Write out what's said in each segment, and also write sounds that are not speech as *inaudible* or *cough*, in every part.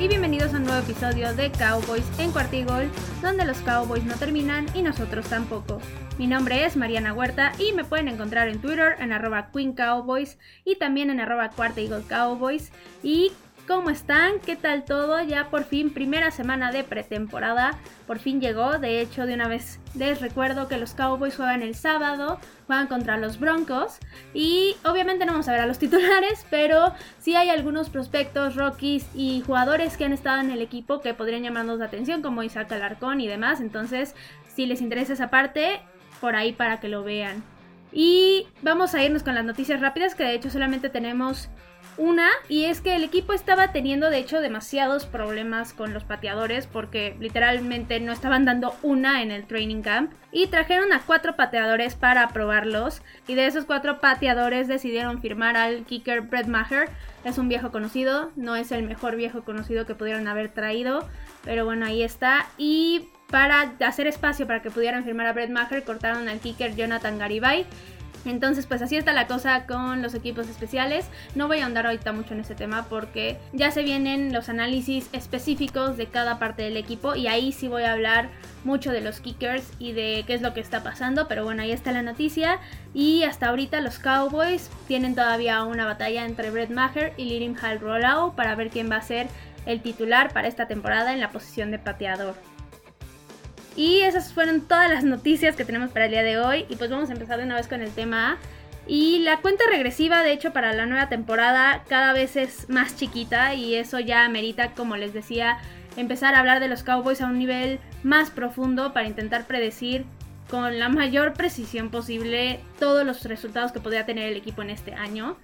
Y bienvenidos a un nuevo episodio de Cowboys en Cuartigol, donde los Cowboys no terminan y nosotros tampoco. Mi nombre es Mariana Huerta y me pueden encontrar en Twitter en arroba Queen Cowboys y también en arroba Cowboys. Y ¿Cómo están? ¿Qué tal todo? Ya por fin, primera semana de pretemporada, por fin llegó. De hecho, de una vez les recuerdo que los Cowboys juegan el sábado, juegan contra los Broncos. Y obviamente no vamos a ver a los *laughs* titulares, pero sí hay algunos prospectos, rookies y jugadores que han estado en el equipo que podrían llamarnos la atención, como Isaac Alarcón y demás. Entonces, si les interesa esa parte, por ahí para que lo vean. Y vamos a irnos con las noticias rápidas, que de hecho solamente tenemos una, y es que el equipo estaba teniendo de hecho demasiados problemas con los pateadores porque literalmente no estaban dando una en el training camp. Y trajeron a cuatro pateadores para probarlos. Y de esos cuatro pateadores decidieron firmar al kicker Brett Maher. Es un viejo conocido, no es el mejor viejo conocido que pudieron haber traído. Pero bueno, ahí está. Y para hacer espacio para que pudieran firmar a Brett Maher, cortaron al kicker Jonathan Garibay. Entonces, pues así está la cosa con los equipos especiales. No voy a andar ahorita mucho en ese tema porque ya se vienen los análisis específicos de cada parte del equipo y ahí sí voy a hablar mucho de los kickers y de qué es lo que está pasando. Pero bueno, ahí está la noticia. Y hasta ahorita los Cowboys tienen todavía una batalla entre Brett Maher y Lirim Hall Rollau para ver quién va a ser el titular para esta temporada en la posición de pateador. Y esas fueron todas las noticias que tenemos para el día de hoy. Y pues vamos a empezar de una vez con el tema Y la cuenta regresiva, de hecho, para la nueva temporada cada vez es más chiquita y eso ya amerita, como les decía, empezar a hablar de los Cowboys a un nivel más profundo para intentar predecir con la mayor precisión posible todos los resultados que podría tener el equipo en este año.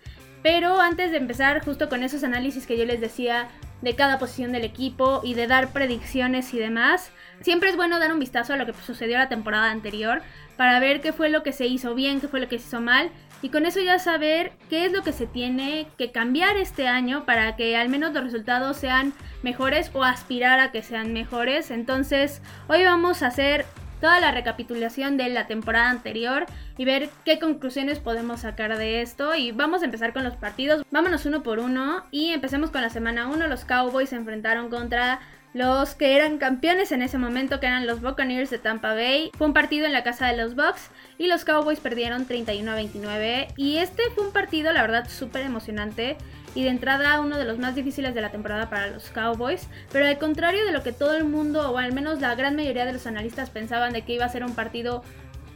Pero antes de empezar justo con esos análisis que yo les decía de cada posición del equipo y de dar predicciones y demás, siempre es bueno dar un vistazo a lo que sucedió la temporada anterior para ver qué fue lo que se hizo bien, qué fue lo que se hizo mal y con eso ya saber qué es lo que se tiene que cambiar este año para que al menos los resultados sean mejores o aspirar a que sean mejores. Entonces, hoy vamos a hacer toda la recapitulación de la temporada anterior y ver qué conclusiones podemos sacar de esto. Y vamos a empezar con los partidos. Vámonos uno por uno y empecemos con la semana 1. Los Cowboys se enfrentaron contra los que eran campeones en ese momento, que eran los Buccaneers de Tampa Bay. Fue un partido en la casa de los Bucks y los Cowboys perdieron 31 a 29. Y este fue un partido, la verdad, súper emocionante y de entrada uno de los más difíciles de la temporada para los Cowboys, pero al contrario de lo que todo el mundo o al menos la gran mayoría de los analistas pensaban de que iba a ser un partido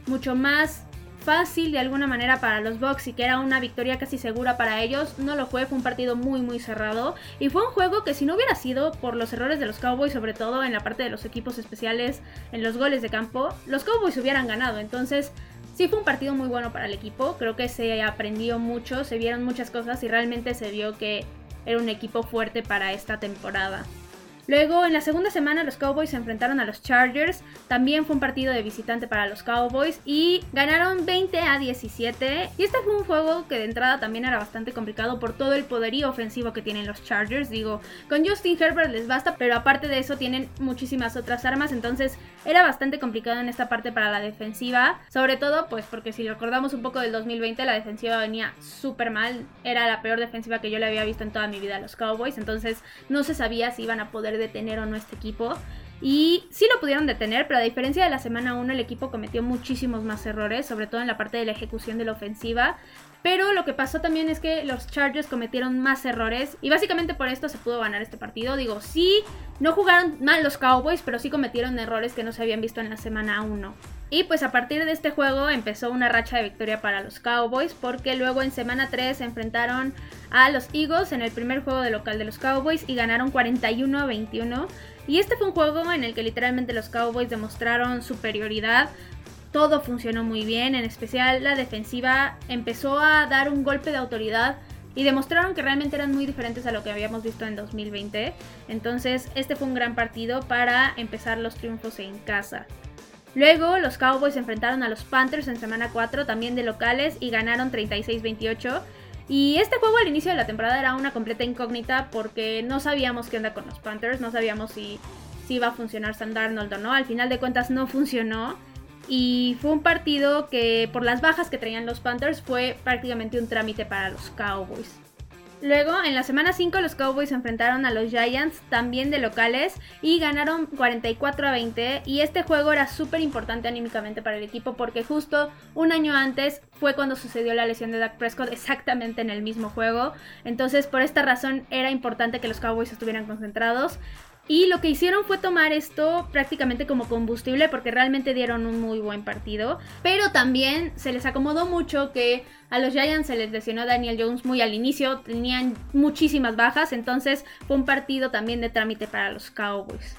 mucho más fácil de alguna manera para los Bucks y que era una victoria casi segura para ellos, no lo fue, fue un partido muy muy cerrado. Y fue un juego que si no hubiera sido por los errores de los Cowboys, sobre todo en la parte de los equipos especiales, en los goles de campo, los Cowboys hubieran ganado, entonces Sí fue un partido muy bueno para el equipo, creo que se aprendió mucho, se vieron muchas cosas y realmente se vio que era un equipo fuerte para esta temporada. Luego, en la segunda semana, los Cowboys se enfrentaron a los Chargers. También fue un partido de visitante para los Cowboys y ganaron 20 a 17. Y este fue un juego que de entrada también era bastante complicado por todo el poderío ofensivo que tienen los Chargers. Digo, con Justin Herbert les basta, pero aparte de eso tienen muchísimas otras armas. Entonces era bastante complicado en esta parte para la defensiva. Sobre todo, pues porque si recordamos un poco del 2020, la defensiva venía súper mal. Era la peor defensiva que yo le había visto en toda mi vida a los Cowboys. Entonces no se sabía si iban a poder detener o no este equipo. Y sí lo pudieron detener, pero a diferencia de la semana 1 el equipo cometió muchísimos más errores, sobre todo en la parte de la ejecución de la ofensiva. Pero lo que pasó también es que los Chargers cometieron más errores y básicamente por esto se pudo ganar este partido. Digo, sí, no jugaron mal los Cowboys, pero sí cometieron errores que no se habían visto en la semana 1. Y pues a partir de este juego empezó una racha de victoria para los Cowboys porque luego en semana 3 se enfrentaron a los Eagles en el primer juego de local de los Cowboys y ganaron 41 a 21. Y este fue un juego en el que literalmente los Cowboys demostraron superioridad todo funcionó muy bien, en especial la defensiva empezó a dar un golpe de autoridad y demostraron que realmente eran muy diferentes a lo que habíamos visto en 2020. Entonces este fue un gran partido para empezar los triunfos en casa. Luego los Cowboys enfrentaron a los Panthers en semana 4 también de locales y ganaron 36-28. Y este juego al inicio de la temporada era una completa incógnita porque no sabíamos qué onda con los Panthers, no sabíamos si, si iba a funcionar Sam o no. Al final de cuentas no funcionó. Y fue un partido que por las bajas que traían los Panthers fue prácticamente un trámite para los Cowboys. Luego, en la semana 5, los Cowboys se enfrentaron a los Giants, también de locales, y ganaron 44 a 20. Y este juego era súper importante anímicamente para el equipo porque justo un año antes fue cuando sucedió la lesión de Dak Prescott, exactamente en el mismo juego. Entonces, por esta razón, era importante que los Cowboys estuvieran concentrados. Y lo que hicieron fue tomar esto prácticamente como combustible porque realmente dieron un muy buen partido. Pero también se les acomodó mucho que a los Giants se les lesionó Daniel Jones muy al inicio, tenían muchísimas bajas, entonces fue un partido también de trámite para los Cowboys.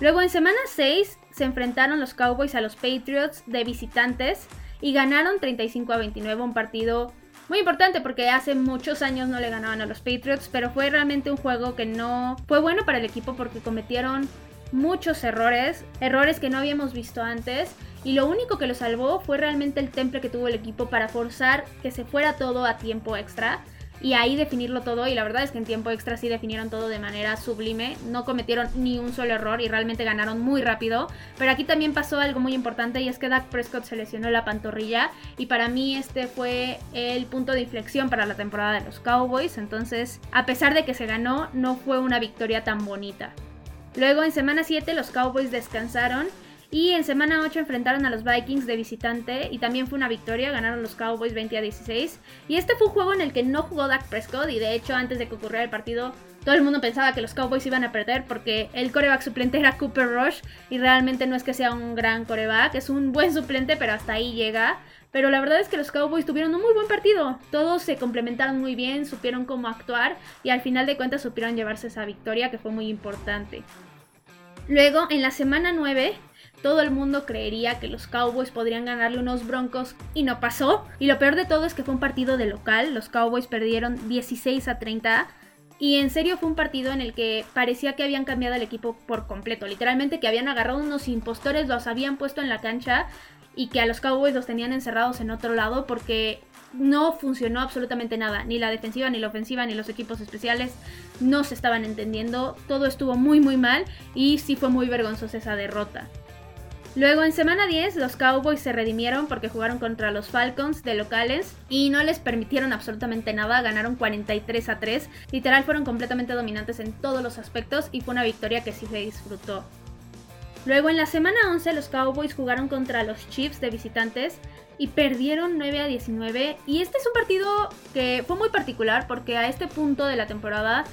Luego en semana 6 se enfrentaron los Cowboys a los Patriots de visitantes y ganaron 35 a 29, un partido muy importante porque hace muchos años no le ganaban a los Patriots, pero fue realmente un juego que no fue bueno para el equipo porque cometieron muchos errores, errores que no habíamos visto antes. Y lo único que lo salvó fue realmente el temple que tuvo el equipo para forzar que se fuera todo a tiempo extra y ahí definirlo todo. Y la verdad es que en tiempo extra sí definieron todo de manera sublime. No cometieron ni un solo error y realmente ganaron muy rápido. Pero aquí también pasó algo muy importante y es que Dak Prescott se lesionó la pantorrilla. Y para mí este fue el punto de inflexión para la temporada de los Cowboys. Entonces, a pesar de que se ganó, no fue una victoria tan bonita. Luego en semana 7 los Cowboys descansaron y en semana 8 enfrentaron a los Vikings de visitante y también fue una victoria, ganaron los Cowboys 20 a 16. Y este fue un juego en el que no jugó Dak Prescott y de hecho antes de que ocurriera el partido todo el mundo pensaba que los Cowboys iban a perder porque el coreback suplente era Cooper Rush y realmente no es que sea un gran coreback, es un buen suplente pero hasta ahí llega. Pero la verdad es que los Cowboys tuvieron un muy buen partido. Todos se complementaron muy bien, supieron cómo actuar y al final de cuentas supieron llevarse esa victoria que fue muy importante. Luego, en la semana 9, todo el mundo creería que los Cowboys podrían ganarle unos Broncos y no pasó. Y lo peor de todo es que fue un partido de local. Los Cowboys perdieron 16 a 30. Y en serio fue un partido en el que parecía que habían cambiado el equipo por completo. Literalmente que habían agarrado unos impostores, los habían puesto en la cancha y que a los Cowboys los tenían encerrados en otro lado porque no funcionó absolutamente nada. Ni la defensiva, ni la ofensiva, ni los equipos especiales no se estaban entendiendo. Todo estuvo muy muy mal y sí fue muy vergonzosa esa derrota. Luego en semana 10 los Cowboys se redimieron porque jugaron contra los Falcons de locales y no les permitieron absolutamente nada, ganaron 43 a 3, literal fueron completamente dominantes en todos los aspectos y fue una victoria que sí se disfrutó. Luego en la semana 11 los Cowboys jugaron contra los Chiefs de visitantes y perdieron 9 a 19 y este es un partido que fue muy particular porque a este punto de la temporada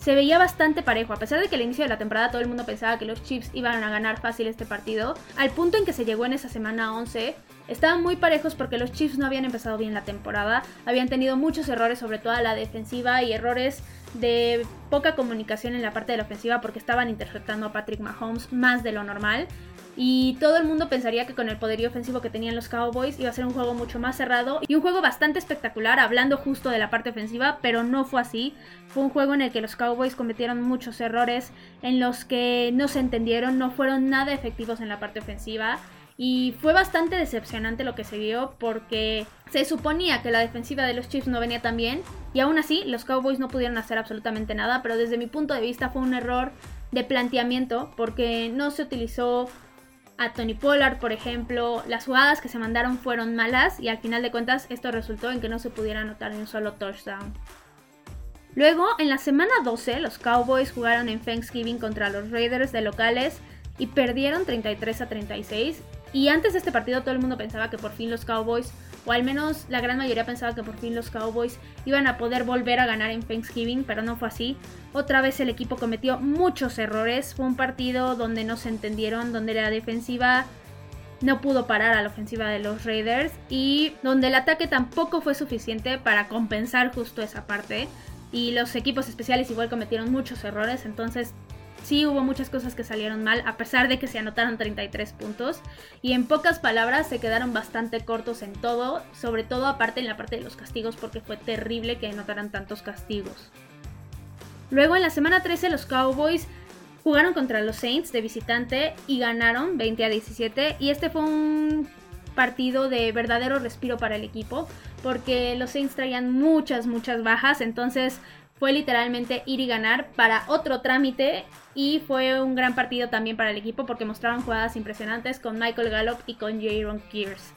se veía bastante parejo. A pesar de que al inicio de la temporada todo el mundo pensaba que los Chiefs iban a ganar fácil este partido, al punto en que se llegó en esa semana 11, estaban muy parejos porque los Chiefs no habían empezado bien la temporada, habían tenido muchos errores, sobre todo a la defensiva y errores de poca comunicación en la parte de la ofensiva porque estaban interceptando a Patrick Mahomes más de lo normal. Y todo el mundo pensaría que con el poderío ofensivo que tenían los Cowboys iba a ser un juego mucho más cerrado y un juego bastante espectacular, hablando justo de la parte ofensiva, pero no fue así. Fue un juego en el que los Cowboys cometieron muchos errores, en los que no se entendieron, no fueron nada efectivos en la parte ofensiva. Y fue bastante decepcionante lo que se vio porque se suponía que la defensiva de los Chiefs no venía tan bien y aún así los Cowboys no pudieron hacer absolutamente nada, pero desde mi punto de vista fue un error de planteamiento porque no se utilizó a Tony Pollard, por ejemplo, las jugadas que se mandaron fueron malas y al final de cuentas esto resultó en que no se pudiera anotar ni un solo touchdown. Luego, en la semana 12, los Cowboys jugaron en Thanksgiving contra los Raiders de locales y perdieron 33 a 36. Y antes de este partido todo el mundo pensaba que por fin los Cowboys o al menos la gran mayoría pensaba que por fin los Cowboys iban a poder volver a ganar en Thanksgiving, pero no fue así. Otra vez el equipo cometió muchos errores, fue un partido donde no se entendieron, donde la defensiva no pudo parar a la ofensiva de los Raiders y donde el ataque tampoco fue suficiente para compensar justo esa parte. Y los equipos especiales igual cometieron muchos errores, entonces sí hubo muchas cosas que salieron mal, a pesar de que se anotaron 33 puntos. Y en pocas palabras se quedaron bastante cortos en todo, sobre todo aparte en la parte de los castigos, porque fue terrible que anotaran tantos castigos. Luego en la semana 13 los Cowboys jugaron contra los Saints de visitante y ganaron 20 a 17. Y este fue un partido de verdadero respiro para el equipo, porque los Saints traían muchas, muchas bajas, entonces fue literalmente ir y ganar para otro trámite y fue un gran partido también para el equipo porque mostraron jugadas impresionantes con Michael Gallup y con Jaron Kears.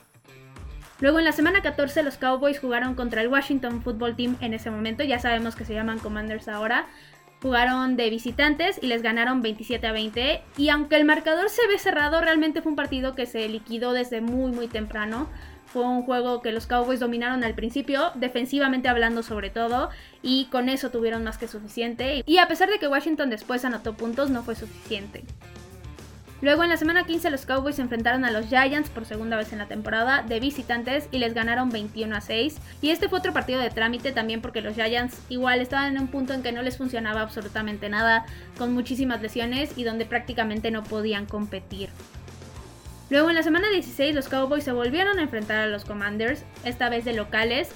Luego en la semana 14 los Cowboys jugaron contra el Washington Football Team en ese momento, ya sabemos que se llaman Commanders ahora. Jugaron de visitantes y les ganaron 27 a 20. Y aunque el marcador se ve cerrado, realmente fue un partido que se liquidó desde muy muy temprano. Fue un juego que los Cowboys dominaron al principio, defensivamente hablando sobre todo, y con eso tuvieron más que suficiente. Y a pesar de que Washington después anotó puntos, no fue suficiente. Luego en la semana 15 los Cowboys se enfrentaron a los Giants por segunda vez en la temporada de visitantes y les ganaron 21 a 6. Y este fue otro partido de trámite también porque los Giants igual estaban en un punto en que no les funcionaba absolutamente nada, con muchísimas lesiones y donde prácticamente no podían competir. Luego en la semana 16 los Cowboys se volvieron a enfrentar a los Commanders, esta vez de locales,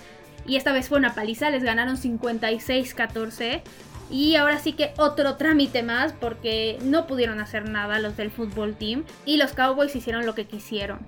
y esta vez fue una paliza, les ganaron 56-14. Y ahora sí que otro trámite más porque no pudieron hacer nada los del fútbol team y los Cowboys hicieron lo que quisieron.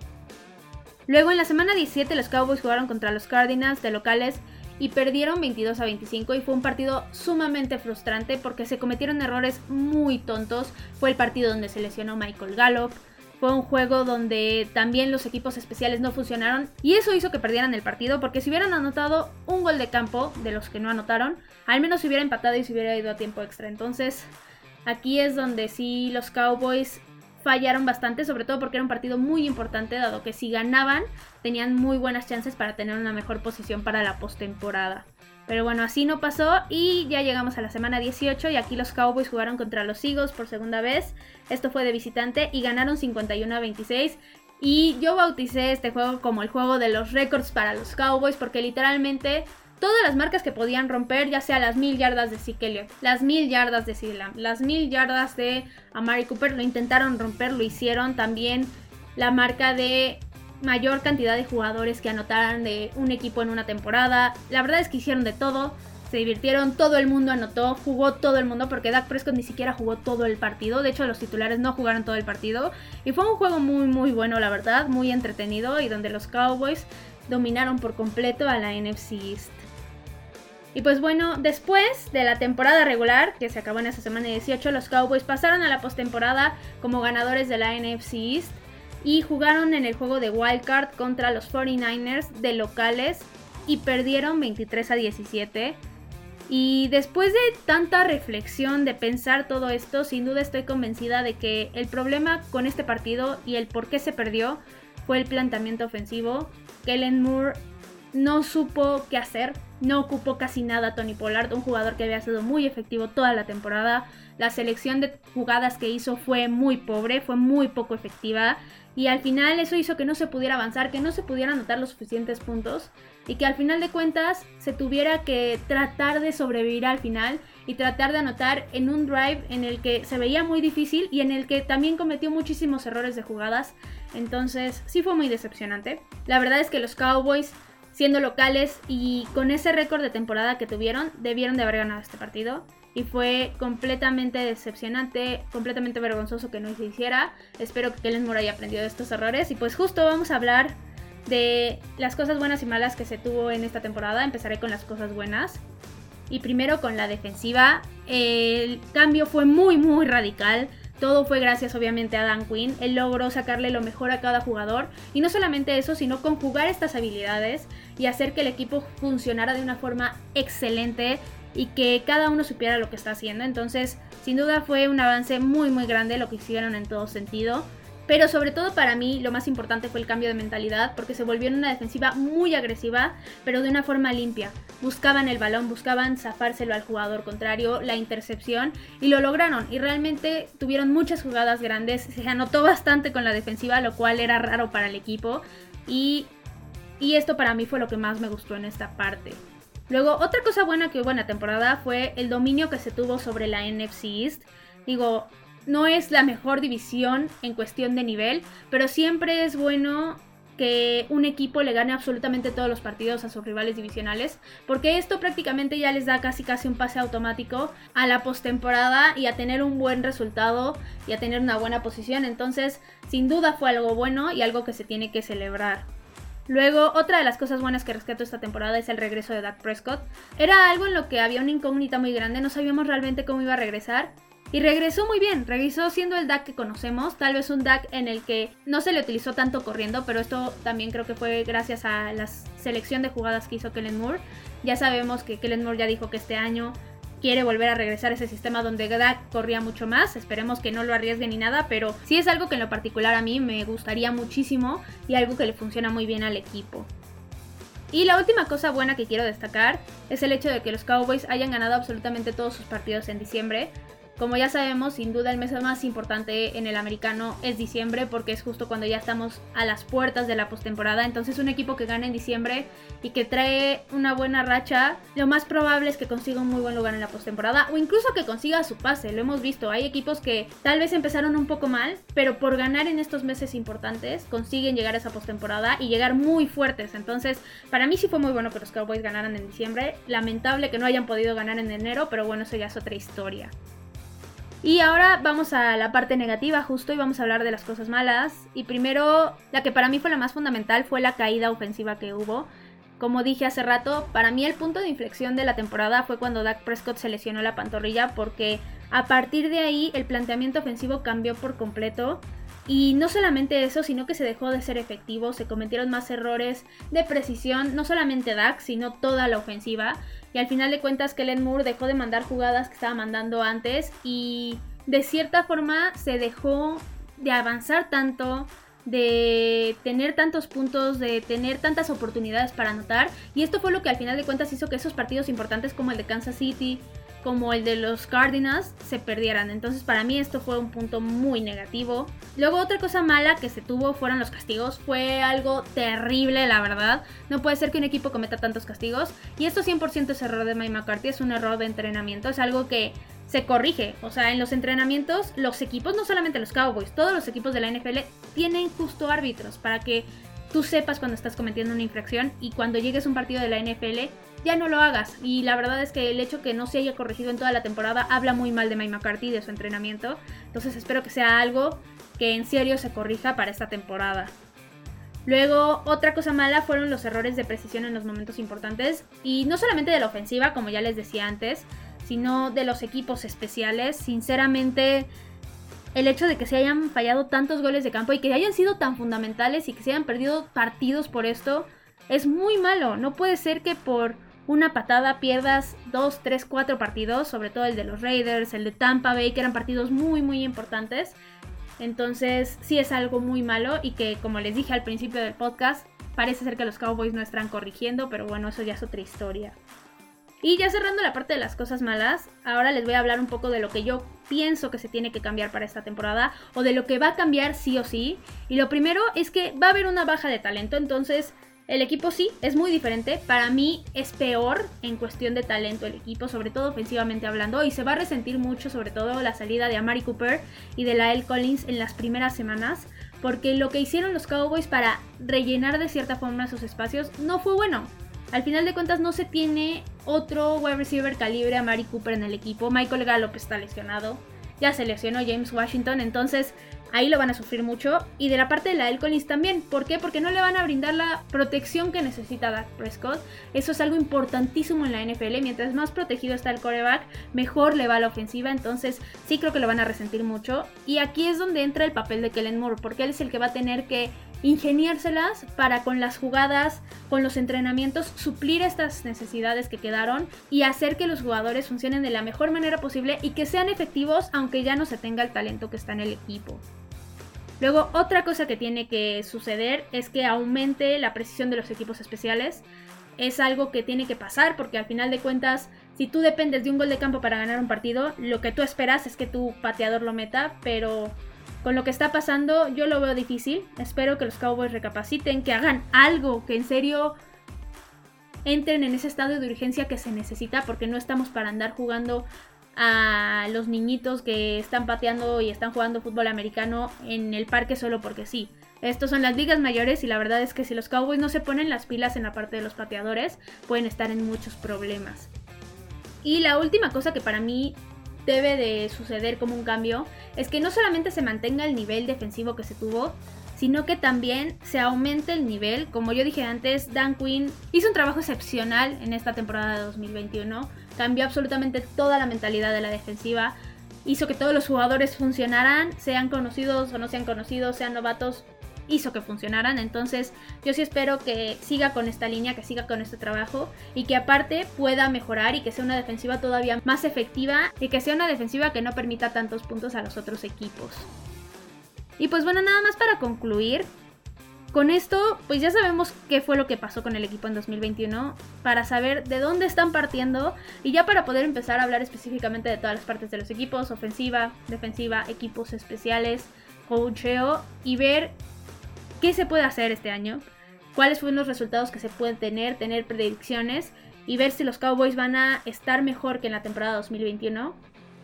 Luego en la semana 17 los Cowboys jugaron contra los Cardinals de locales y perdieron 22 a 25 y fue un partido sumamente frustrante porque se cometieron errores muy tontos. Fue el partido donde se lesionó Michael Gallup, fue un juego donde también los equipos especiales no funcionaron y eso hizo que perdieran el partido porque si hubieran anotado un gol de campo de los que no anotaron, al menos se hubiera empatado y se hubiera ido a tiempo extra. Entonces aquí es donde sí los Cowboys fallaron bastante, sobre todo porque era un partido muy importante, dado que si ganaban tenían muy buenas chances para tener una mejor posición para la postemporada. Pero bueno, así no pasó y ya llegamos a la semana 18 y aquí los Cowboys jugaron contra los Eagles por segunda vez. Esto fue de visitante y ganaron 51 a 26. Y yo bauticé este juego como el juego de los récords para los Cowboys porque literalmente todas las marcas que podían romper, ya sea las mil yardas de Zeke las mil yardas de Silam, las mil yardas de Amari Cooper, lo intentaron romper, lo hicieron también la marca de mayor cantidad de jugadores que anotaran de un equipo en una temporada. La verdad es que hicieron de todo. Se divirtieron, todo el mundo anotó, jugó todo el mundo porque Dak Prescott ni siquiera jugó todo el partido. De hecho, los titulares no jugaron todo el partido. Y fue un juego muy, muy bueno, la verdad, muy entretenido y donde los Cowboys dominaron por completo a la NFC East. Y pues bueno, después de la temporada regular, que se acabó en esa semana 18, los Cowboys pasaron a la postemporada como ganadores de la NFC East y jugaron en el juego de Wildcard contra los 49ers de locales y perdieron 23 a 17. Y después de tanta reflexión, de pensar todo esto, sin duda estoy convencida de que el problema con este partido y el por qué se perdió fue el planteamiento ofensivo. Kellen Moore no supo qué hacer, no ocupó casi nada Tony Pollard, un jugador que había sido muy efectivo toda la temporada. La selección de jugadas que hizo fue muy pobre, fue muy poco efectiva. Y al final eso hizo que no se pudiera avanzar, que no se pudieran anotar los suficientes puntos y que al final de cuentas se tuviera que tratar de sobrevivir al final y tratar de anotar en un drive en el que se veía muy difícil y en el que también cometió muchísimos errores de jugadas. Entonces sí fue muy decepcionante. La verdad es que los Cowboys siendo locales y con ese récord de temporada que tuvieron, debieron de haber ganado este partido y fue completamente decepcionante, completamente vergonzoso que no se hiciera. Espero que Kellen Moore haya aprendido de estos errores y pues justo vamos a hablar de las cosas buenas y malas que se tuvo en esta temporada. Empezaré con las cosas buenas. Y primero con la defensiva. El cambio fue muy muy radical. Todo fue gracias obviamente a Dan Quinn. Él logró sacarle lo mejor a cada jugador. Y no solamente eso, sino conjugar estas habilidades y hacer que el equipo funcionara de una forma excelente y que cada uno supiera lo que está haciendo. Entonces, sin duda fue un avance muy muy grande lo que hicieron en todo sentido. Pero sobre todo para mí lo más importante fue el cambio de mentalidad porque se volvieron una defensiva muy agresiva, pero de una forma limpia. Buscaban el balón, buscaban zafárselo al jugador contrario, la intercepción y lo lograron. Y realmente tuvieron muchas jugadas grandes, se anotó bastante con la defensiva, lo cual era raro para el equipo. Y, y esto para mí fue lo que más me gustó en esta parte. Luego, otra cosa buena que hubo en la temporada fue el dominio que se tuvo sobre la NFC East. Digo, no es la mejor división en cuestión de nivel, pero siempre es bueno que un equipo le gane absolutamente todos los partidos a sus rivales divisionales, porque esto prácticamente ya les da casi casi un pase automático a la postemporada y a tener un buen resultado y a tener una buena posición. Entonces, sin duda fue algo bueno y algo que se tiene que celebrar. Luego, otra de las cosas buenas que rescato esta temporada es el regreso de Dak Prescott. Era algo en lo que había una incógnita muy grande, no sabíamos realmente cómo iba a regresar. Y regresó muy bien, regresó siendo el Dak que conocemos, tal vez un Dak en el que no se le utilizó tanto corriendo, pero esto también creo que fue gracias a la selección de jugadas que hizo Kellen Moore. Ya sabemos que Kellen Moore ya dijo que este año quiere volver a regresar a ese sistema donde Dak corría mucho más. Esperemos que no lo arriesgue ni nada, pero sí es algo que en lo particular a mí me gustaría muchísimo y algo que le funciona muy bien al equipo. Y la última cosa buena que quiero destacar es el hecho de que los Cowboys hayan ganado absolutamente todos sus partidos en diciembre. Como ya sabemos, sin duda el mes más importante en el americano es diciembre porque es justo cuando ya estamos a las puertas de la postemporada. Entonces un equipo que gana en diciembre y que trae una buena racha, lo más probable es que consiga un muy buen lugar en la postemporada o incluso que consiga su pase. Lo hemos visto, hay equipos que tal vez empezaron un poco mal, pero por ganar en estos meses importantes consiguen llegar a esa postemporada y llegar muy fuertes. Entonces, para mí sí fue muy bueno que los Cowboys ganaran en diciembre. Lamentable que no hayan podido ganar en enero, pero bueno, eso ya es otra historia. Y ahora vamos a la parte negativa justo y vamos a hablar de las cosas malas. Y primero, la que para mí fue la más fundamental fue la caída ofensiva que hubo. Como dije hace rato, para mí el punto de inflexión de la temporada fue cuando Dak Prescott se lesionó la pantorrilla porque a partir de ahí el planteamiento ofensivo cambió por completo. Y no solamente eso, sino que se dejó de ser efectivo, se cometieron más errores de precisión, no solamente Dak, sino toda la ofensiva. Y al final de cuentas, Kellen Moore dejó de mandar jugadas que estaba mandando antes y de cierta forma se dejó de avanzar tanto, de tener tantos puntos, de tener tantas oportunidades para anotar. Y esto fue lo que al final de cuentas hizo que esos partidos importantes como el de Kansas City, como el de los Cardinals se perdieran. Entonces para mí esto fue un punto muy negativo. Luego otra cosa mala que se tuvo fueron los castigos. Fue algo terrible, la verdad. No puede ser que un equipo cometa tantos castigos. Y esto 100% es error de Mike McCarthy, es un error de entrenamiento. Es algo que se corrige. O sea, en los entrenamientos los equipos, no solamente los Cowboys, todos los equipos de la NFL tienen justo árbitros para que tú sepas cuando estás cometiendo una infracción y cuando llegues a un partido de la NFL ya no lo hagas. Y la verdad es que el hecho que no se haya corregido en toda la temporada habla muy mal de Mike McCarthy de su entrenamiento. Entonces espero que sea algo que en serio se corrija para esta temporada. Luego, otra cosa mala fueron los errores de precisión en los momentos importantes. Y no solamente de la ofensiva, como ya les decía antes, sino de los equipos especiales. Sinceramente, el hecho de que se hayan fallado tantos goles de campo y que hayan sido tan fundamentales y que se hayan perdido partidos por esto es muy malo. No puede ser que por una patada pierdas 2, 3, 4 partidos, sobre todo el de los Raiders, el de Tampa Bay, que eran partidos muy, muy importantes. Entonces sí es algo muy malo y que como les dije al principio del podcast, parece ser que los Cowboys no están corrigiendo, pero bueno, eso ya es otra historia. Y ya cerrando la parte de las cosas malas, ahora les voy a hablar un poco de lo que yo pienso que se tiene que cambiar para esta temporada o de lo que va a cambiar sí o sí. Y lo primero es que va a haber una baja de talento, entonces el equipo sí es muy diferente. Para mí es peor en cuestión de talento el equipo, sobre todo ofensivamente hablando, y se va a resentir mucho sobre todo la salida de Amari Cooper y de la L. Collins en las primeras semanas, porque lo que hicieron los Cowboys para rellenar de cierta forma esos espacios no fue bueno. Al final de cuentas no se tiene otro wide receiver calibre a Mari Cooper en el equipo. Michael Gallup está lesionado. Ya se lesionó James Washington. Entonces ahí lo van a sufrir mucho. Y de la parte de la Collins también. ¿Por qué? Porque no le van a brindar la protección que necesita Dak Prescott. Eso es algo importantísimo en la NFL. Mientras más protegido está el coreback, mejor le va la ofensiva. Entonces sí creo que lo van a resentir mucho. Y aquí es donde entra el papel de Kellen Moore. Porque él es el que va a tener que ingeniárselas para con las jugadas, con los entrenamientos, suplir estas necesidades que quedaron y hacer que los jugadores funcionen de la mejor manera posible y que sean efectivos aunque ya no se tenga el talento que está en el equipo. Luego, otra cosa que tiene que suceder es que aumente la precisión de los equipos especiales. Es algo que tiene que pasar porque al final de cuentas, si tú dependes de un gol de campo para ganar un partido, lo que tú esperas es que tu pateador lo meta, pero con lo que está pasando, yo lo veo difícil. Espero que los Cowboys recapaciten, que hagan algo, que en serio entren en ese estado de urgencia que se necesita, porque no estamos para andar jugando a los niñitos que están pateando y están jugando fútbol americano en el parque solo porque sí. Estos son las ligas mayores y la verdad es que si los Cowboys no se ponen las pilas en la parte de los pateadores, pueden estar en muchos problemas. Y la última cosa que para mí debe de suceder como un cambio es que no solamente se mantenga el nivel defensivo que se tuvo, sino que también se aumente el nivel. Como yo dije antes, Dan Quinn hizo un trabajo excepcional en esta temporada de 2021, cambió absolutamente toda la mentalidad de la defensiva. hizo que todos los jugadores funcionaran, sean conocidos o no sean conocidos, sean novatos, hizo que funcionaran. Entonces yo sí espero que siga con esta línea, que siga con este trabajo y que aparte pueda mejorar y que sea una defensiva todavía más efectiva y que sea una defensiva que no permita tantos puntos a los otros equipos. Y pues bueno, nada más para concluir. Con esto, pues ya sabemos qué fue lo que pasó con el equipo en 2021, para saber de dónde están partiendo y ya para poder empezar a hablar específicamente de todas las partes de los equipos, ofensiva, defensiva, equipos especiales, coacheo y ver qué se puede hacer este año, cuáles fueron los resultados que se pueden tener, tener predicciones y ver si los Cowboys van a estar mejor que en la temporada 2021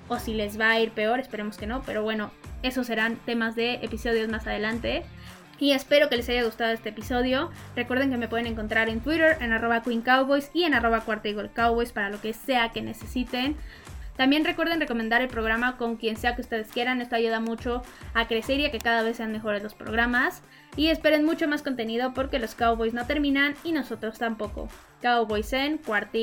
o si les va a ir peor, esperemos que no, pero bueno, esos serán temas de episodios más adelante. Y espero que les haya gustado este episodio. Recuerden que me pueden encontrar en Twitter, en arroba Queen Cowboys y en arroba Cowboys para lo que sea que necesiten. También recuerden recomendar el programa con quien sea que ustedes quieran, esto ayuda mucho a crecer y a que cada vez sean mejores los programas. Y esperen mucho más contenido porque los Cowboys no terminan y nosotros tampoco. Cowboys en cuarta